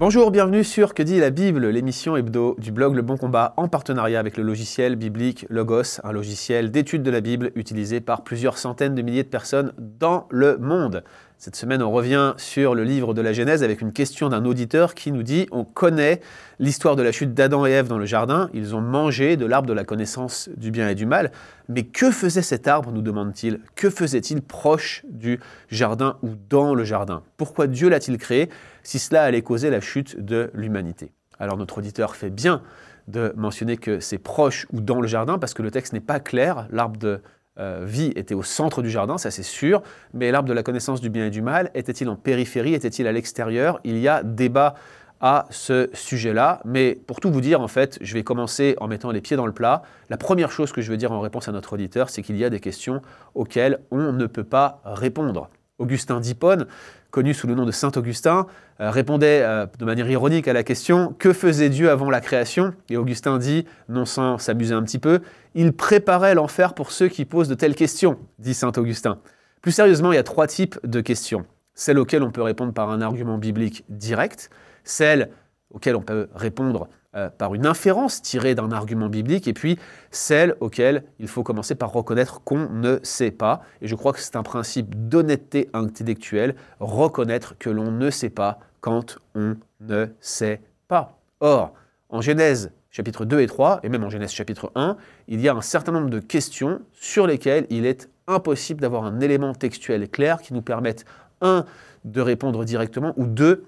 Bonjour, bienvenue sur Que dit la Bible, l'émission hebdo du blog Le Bon Combat en partenariat avec le logiciel biblique Logos, un logiciel d'étude de la Bible utilisé par plusieurs centaines de milliers de personnes dans le monde. Cette semaine, on revient sur le livre de la Genèse avec une question d'un auditeur qui nous dit On connaît l'histoire de la chute d'Adam et Ève dans le jardin, ils ont mangé de l'arbre de la connaissance du bien et du mal. Mais que faisait cet arbre, nous demande-t-il? Que faisait-il proche du jardin ou dans le jardin? Pourquoi Dieu l'a-t-il créé si cela allait causer la chute de l'humanité? Alors notre auditeur fait bien de mentionner que c'est proche ou dans le jardin parce que le texte n'est pas clair. L'arbre de euh, vie était au centre du jardin, ça c'est sûr, mais l'arbre de la connaissance du bien et du mal, était-il en périphérie, était-il à l'extérieur? Il y a débat à ce sujet-là, mais pour tout vous dire, en fait, je vais commencer en mettant les pieds dans le plat. La première chose que je veux dire en réponse à notre auditeur, c'est qu'il y a des questions auxquelles on ne peut pas répondre. Augustin d'Hippone, connu sous le nom de Saint Augustin, euh, répondait euh, de manière ironique à la question Que faisait Dieu avant la création? Et Augustin dit, non sans s'amuser un petit peu, Il préparait l'enfer pour ceux qui posent de telles questions, dit Saint Augustin. Plus sérieusement, il y a trois types de questions. Celles auxquelles on peut répondre par un argument biblique direct, celles auxquelles on peut répondre euh, par une inférence tirée d'un argument biblique, et puis celle auxquelles il faut commencer par reconnaître qu'on ne sait pas. Et je crois que c'est un principe d'honnêteté intellectuelle, reconnaître que l'on ne sait pas quand on ne sait pas. Or, en Genèse chapitre 2 et 3, et même en Genèse chapitre 1, il y a un certain nombre de questions sur lesquelles il est impossible d'avoir un élément textuel clair qui nous permette, un, de répondre directement, ou deux,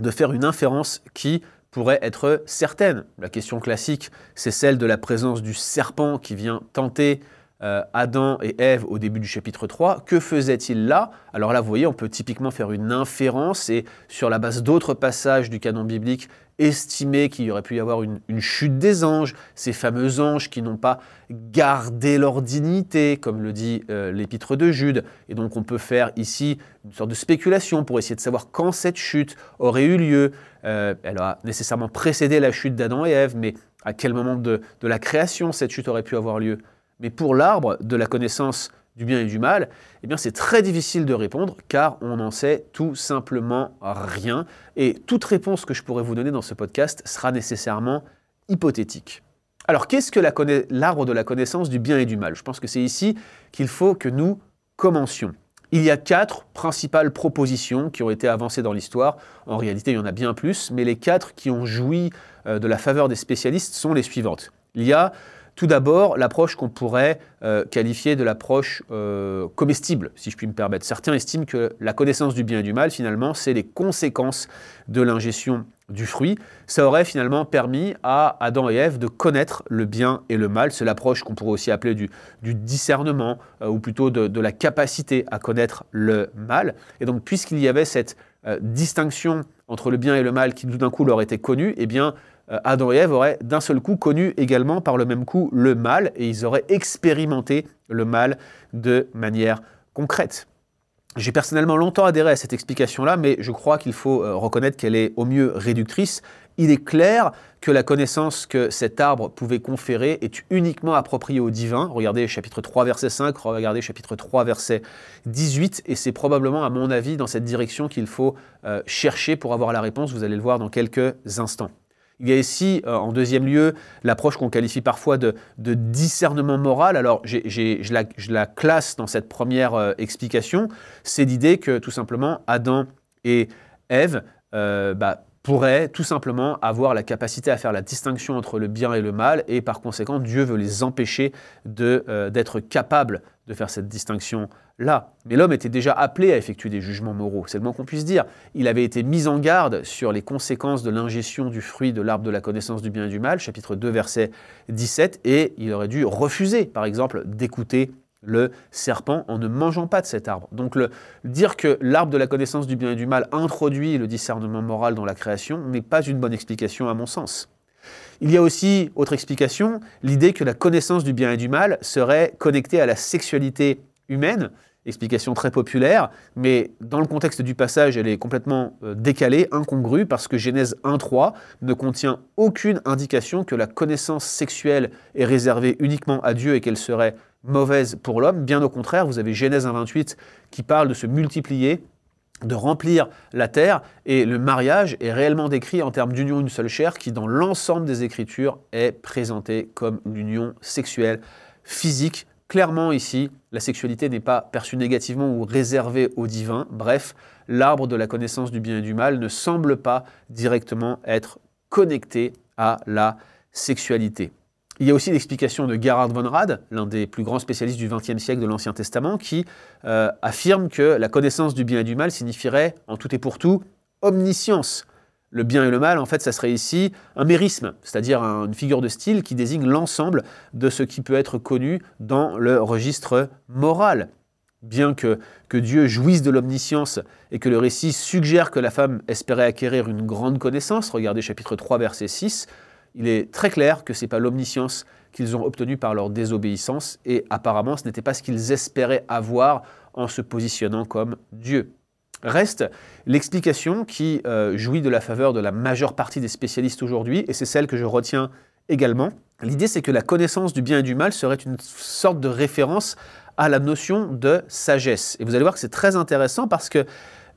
de faire une inférence qui pourrait être certaine. La question classique, c'est celle de la présence du serpent qui vient tenter euh, Adam et Ève au début du chapitre 3. Que faisait-il là? Alors là, vous voyez, on peut typiquement faire une inférence et sur la base d'autres passages du canon biblique, estimer qu'il y aurait pu y avoir une, chute des anges, ces fameux anges qui n'ont pas gardé leur dignité, comme le dit euh, l'épître de Jude. Et donc on peut faire ici une sorte de spéculation pour essayer de savoir quand cette chute aurait eu lieu. Euh, elle a nécessairement précédé la chute d'Adam et Ève, mais à quel moment de la création cette chute aurait pu avoir lieu? Mais pour l'arbre de la connaissance du bien et du mal, eh c'est très difficile de répondre car on n'en sait tout simplement rien et toute réponse que je pourrais vous donner dans ce podcast sera nécessairement hypothétique. Alors qu'est-ce que l'arbre de la connaissance du bien et du mal? Je pense que c'est ici qu'il faut que nous commencions. Il y a quatre principales propositions qui ont été avancées dans l'histoire. En réalité, il y en a bien plus, mais les quatre qui ont joui euh, de la faveur des spécialistes sont les suivantes. Il y a tout d'abord, l'approche qu'on pourrait euh, qualifier de l'approche euh, comestible, si je puis me permettre. Certains estiment que la connaissance du bien et du mal, finalement, c'est les conséquences de l'ingestion du fruit. Ça aurait finalement permis à Adam et Ève de connaître le bien et le mal. C'est l'approche qu'on pourrait aussi appeler du, discernement, euh, ou plutôt de, de, la capacité à connaître le mal. Et donc, puisqu'il y avait cette distinction entre le bien et le mal qui tout d'un coup leur était connue, eh bien, Adam et Ève auraient d'un seul coup connu également par le même coup le mal et ils auraient expérimenté le mal de manière concrète. J'ai personnellement longtemps adhéré à cette explication-là, mais je crois qu'il faut euh, reconnaître qu'elle est au mieux réductrice. Il est clair que la connaissance que cet arbre pouvait conférer est uniquement appropriée au divin. Regardez chapitre 3 verset 5, regardez chapitre 3 verset 18, et c'est probablement à mon avis dans cette direction qu'il faut euh, chercher pour avoir la réponse. Vous allez le voir dans quelques instants. Il y a ici, euh, en deuxième lieu, l'approche qu'on qualifie parfois de, discernement moral. Alors, je, la, classe dans cette première euh, explication. C'est l'idée que, tout simplement, Adam et Ève euh, bah, pourraient tout simplement avoir la capacité à faire la distinction entre le bien et le mal, et par conséquent, Dieu veut les empêcher d'être capables de faire cette distinction là. Mais l'homme était déjà appelé à effectuer des jugements moraux, c'est le moins qu'on puisse dire. Il avait été mis en garde sur les conséquences de l'ingestion du fruit de l'arbre de la connaissance du bien et du mal, chapitre 2, verset 17, et il aurait dû refuser, par exemple, d'écouter le serpent en ne mangeant pas de cet arbre. Donc le, dire que l'arbre de la connaissance du bien et du mal introduit le discernement moral dans la création n'est pas une bonne explication à mon sens. Il y a aussi, autre explication, l'idée que la connaissance du bien et du mal serait connectée à la sexualité humaine, explication très populaire, mais dans le contexte du passage, elle est complètement euh, décalée, incongrue, parce que Genèse 1.3 ne contient aucune indication que la connaissance sexuelle est réservée uniquement à Dieu et qu'elle serait mauvaise pour l'homme. Bien au contraire, vous avez Genèse 1.28 qui parle de se multiplier de remplir la terre, et le mariage est réellement décrit en termes d'union d'une seule chair, qui dans l'ensemble des Écritures est présenté comme l'union sexuelle, physique. Clairement ici, la sexualité n'est pas perçue négativement ou réservée au divin. Bref, l'arbre de la connaissance du bien et du mal ne semble pas directement être connecté à la sexualité. Il y a aussi l'explication de Gerhard von Rad, l'un des plus grands spécialistes du XXe siècle de l'Ancien Testament, qui euh, affirme que la connaissance du bien et du mal signifierait, en tout et pour tout, omniscience. Le bien et le mal, en fait, ça serait ici un mérisme, c'est-à-dire une figure de style qui désigne l'ensemble de ce qui peut être connu dans le registre moral. Bien que, que Dieu jouisse de l'omniscience et que le récit suggère que la femme espérait acquérir une grande connaissance, regardez chapitre 3, verset 6, il est très clair que ce n'est pas l'omniscience qu'ils ont obtenue par leur désobéissance, et apparemment ce n'était pas ce qu'ils espéraient avoir en se positionnant comme Dieu. Reste l'explication qui euh, jouit de la faveur de la majeure partie des spécialistes aujourd'hui, et c'est celle que je retiens également. L'idée c'est que la connaissance du bien et du mal serait une sorte de référence à la notion de sagesse. Et vous allez voir que c'est très intéressant parce que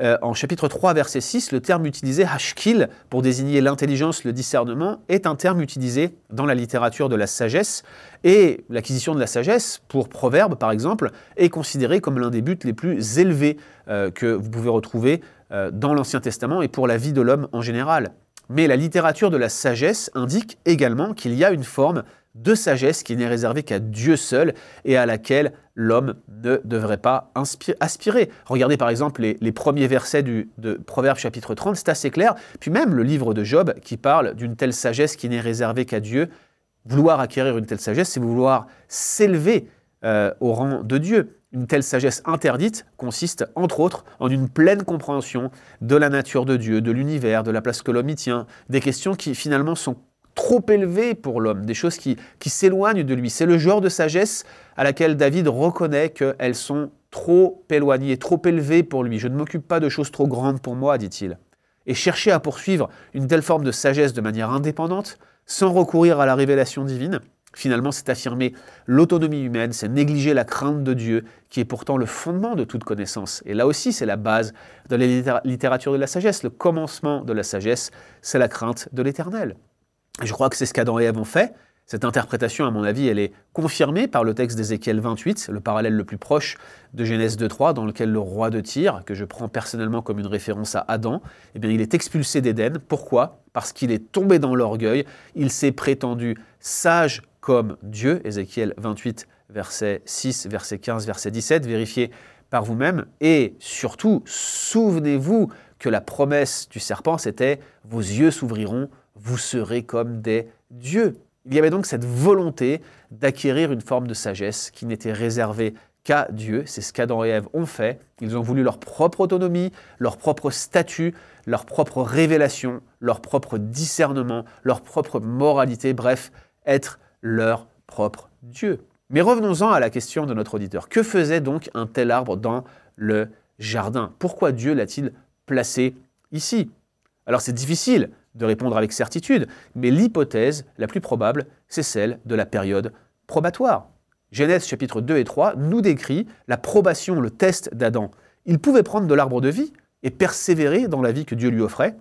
euh, en chapitre 3, verset 6, le terme utilisé hashkil pour désigner l'intelligence, le discernement, est un terme utilisé dans la littérature de la sagesse. Et l'acquisition de la sagesse, pour Proverbe par exemple, est considérée comme l'un des buts les plus élevés euh, que vous pouvez retrouver euh, dans l'Ancien Testament et pour la vie de l'homme en général. Mais la littérature de la sagesse indique également qu'il y a une forme de sagesse qui n'est réservée qu'à Dieu seul et à laquelle l'homme ne devrait pas aspirer. Regardez par exemple les, premiers versets du, de Proverbe chapitre 30, c'est assez clair. Puis même le livre de Job qui parle d'une telle sagesse qui n'est réservée qu'à Dieu. Vouloir acquérir une telle sagesse, c'est vouloir s'élever euh, au rang de Dieu. Une telle sagesse interdite consiste, entre autres, en une pleine compréhension de la nature de Dieu, de l'univers, de la place que l'homme y tient, des questions qui finalement sont trop élevées pour l'homme, des choses qui, qui s'éloignent de lui. C'est le genre de sagesse à laquelle David reconnaît qu'elles sont trop éloignées, trop élevées pour lui. Je ne m'occupe pas de choses trop grandes pour moi, dit-il. Et chercher à poursuivre une telle forme de sagesse de manière indépendante, sans recourir à la révélation divine, finalement c'est affirmer l'autonomie humaine, c'est négliger la crainte de Dieu, qui est pourtant le fondement de toute connaissance. Et là aussi c'est la base de la littérature de la sagesse. Le commencement de la sagesse, c'est la crainte de l'éternel. Je crois que c'est ce qu'Adam et Ève ont fait. Cette interprétation, à mon avis, elle est confirmée par le texte d'Ézéchiel 28, le parallèle le plus proche de Genèse 2.3, dans lequel le roi de Tyr, que je prends personnellement comme une référence à Adam, eh bien, il est expulsé d'Éden. Pourquoi? Parce qu'il est tombé dans l'orgueil, il s'est prétendu sage comme Dieu, Ézéchiel 28, verset 6, verset 15, verset 17, vérifiez par vous-même, et surtout, souvenez-vous que la promesse du serpent, c'était « vos yeux s'ouvriront, vous serez comme des dieux. Il y avait donc cette volonté d'acquérir une forme de sagesse qui n'était réservée qu'à Dieu. C'est ce qu'Adam et Ève ont fait. Ils ont voulu leur propre autonomie, leur propre statut, leur propre révélation, leur propre discernement, leur propre moralité, bref, être leur propre Dieu. Mais revenons-en à la question de notre auditeur. Que faisait donc un tel arbre dans le jardin? Pourquoi Dieu l'a-t-il placé ici? Alors c'est difficile de répondre avec certitude, mais l'hypothèse la plus probable, c'est celle de la période probatoire. Genèse chapitre 2 et 3 nous décrit la probation, le test d'Adam. Il pouvait prendre de l'arbre de vie et persévérer dans la vie que Dieu lui offrait,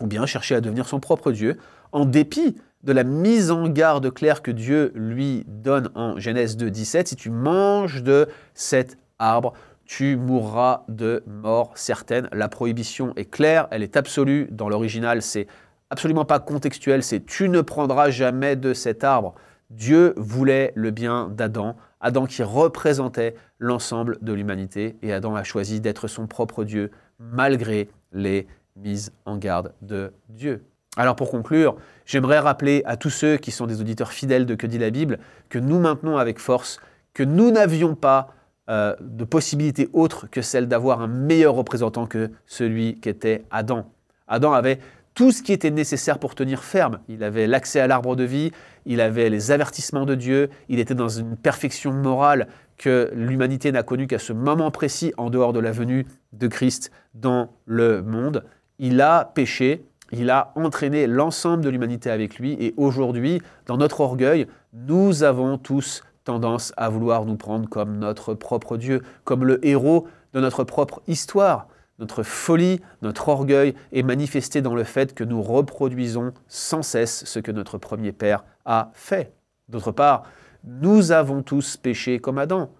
ou bien chercher à devenir son propre Dieu, en dépit de la mise en garde claire que Dieu lui donne en Genèse 2, 17, si tu manges de cet arbre, tu mourras de mort certaine. La prohibition est claire, elle est absolue. Dans l'original, c'est absolument pas contextuel, c'est tu ne prendras jamais de cet arbre. Dieu voulait le bien d'Adam, Adam qui représentait l'ensemble de l'humanité, et Adam a choisi d'être son propre Dieu malgré les mises en garde de Dieu. Alors pour conclure, j'aimerais rappeler à tous ceux qui sont des auditeurs fidèles de Que dit la Bible que nous maintenons avec force que nous n'avions pas euh, de possibilité autre que celle d'avoir un meilleur représentant que celui qu'était Adam. Adam avait tout ce qui était nécessaire pour tenir ferme. Il avait l'accès à l'arbre de vie, il avait les avertissements de Dieu, il était dans une perfection morale que l'humanité n'a connue qu'à ce moment précis en dehors de la venue de Christ dans le monde. Il a péché, il a entraîné l'ensemble de l'humanité avec lui et aujourd'hui, dans notre orgueil, nous avons tous tendance à vouloir nous prendre comme notre propre Dieu, comme le héros de notre propre histoire. Notre folie, notre orgueil est manifesté dans le fait que nous reproduisons sans cesse ce que notre premier Père a fait. D'autre part, nous avons tous péché comme Adam.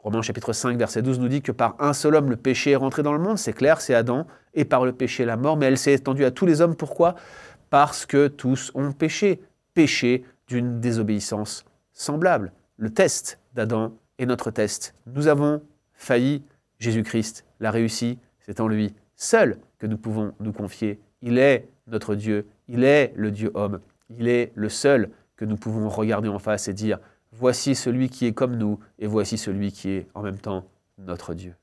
Romains chapitre 5, verset 12 nous dit que par un seul homme le péché est rentré dans le monde, c'est clair, c'est Adam, et par le péché la mort, mais elle s'est étendue à tous les hommes. Pourquoi? Parce que tous ont péché, péché d'une désobéissance semblable. Le test d'Adam est notre test. Nous avons failli, Jésus-Christ l'a réussi, c'est en lui seul que nous pouvons nous confier. Il est notre Dieu, il est le Dieu homme, il est le seul que nous pouvons regarder en face et dire, voici celui qui est comme nous et voici celui qui est en même temps notre Dieu.